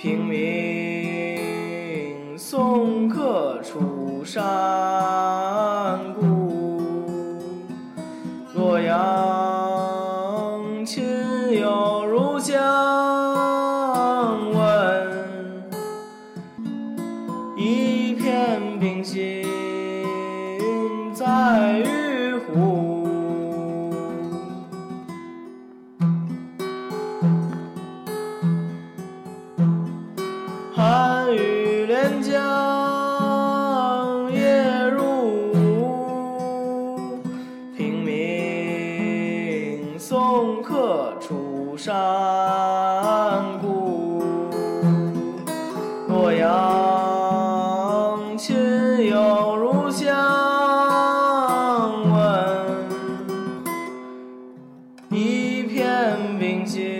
平明送客楚山孤洛阳亲友如相问一片冰心在玉客楚山故。洛阳亲友如相问，一片冰心